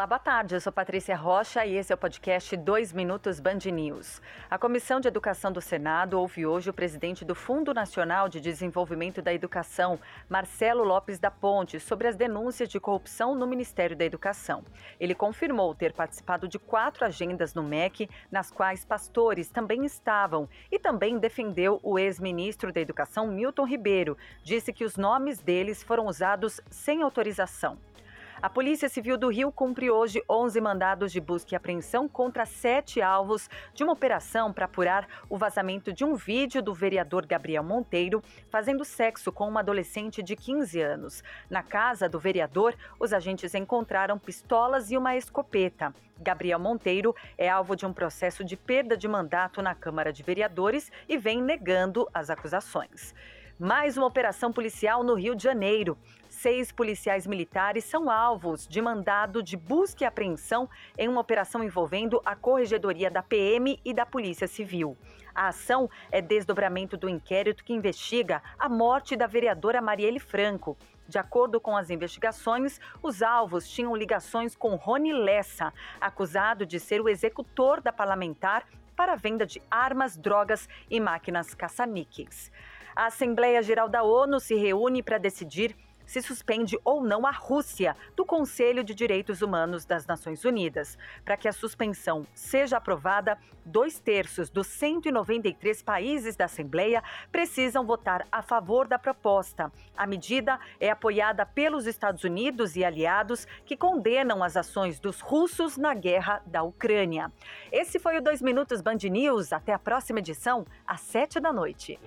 Olá, boa tarde. Eu sou Patrícia Rocha e esse é o podcast 2 Minutos Band News. A Comissão de Educação do Senado ouve hoje o presidente do Fundo Nacional de Desenvolvimento da Educação, Marcelo Lopes da Ponte, sobre as denúncias de corrupção no Ministério da Educação. Ele confirmou ter participado de quatro agendas no MEC, nas quais pastores também estavam, e também defendeu o ex-ministro da Educação, Milton Ribeiro. Disse que os nomes deles foram usados sem autorização. A Polícia Civil do Rio cumpre hoje 11 mandados de busca e apreensão contra sete alvos de uma operação para apurar o vazamento de um vídeo do vereador Gabriel Monteiro fazendo sexo com uma adolescente de 15 anos. Na casa do vereador, os agentes encontraram pistolas e uma escopeta. Gabriel Monteiro é alvo de um processo de perda de mandato na Câmara de Vereadores e vem negando as acusações. Mais uma operação policial no Rio de Janeiro seis policiais militares são alvos de mandado de busca e apreensão em uma operação envolvendo a Corregedoria da PM e da Polícia Civil. A ação é desdobramento do inquérito que investiga a morte da vereadora Marielle Franco. De acordo com as investigações, os alvos tinham ligações com Rony Lessa, acusado de ser o executor da parlamentar para a venda de armas, drogas e máquinas caça-níqueis. A Assembleia Geral da ONU se reúne para decidir se suspende ou não a Rússia do Conselho de Direitos Humanos das Nações Unidas. Para que a suspensão seja aprovada, dois terços dos 193 países da Assembleia precisam votar a favor da proposta. A medida é apoiada pelos Estados Unidos e aliados que condenam as ações dos russos na guerra da Ucrânia. Esse foi o 2 Minutos Band News. Até a próxima edição, às 7 da noite.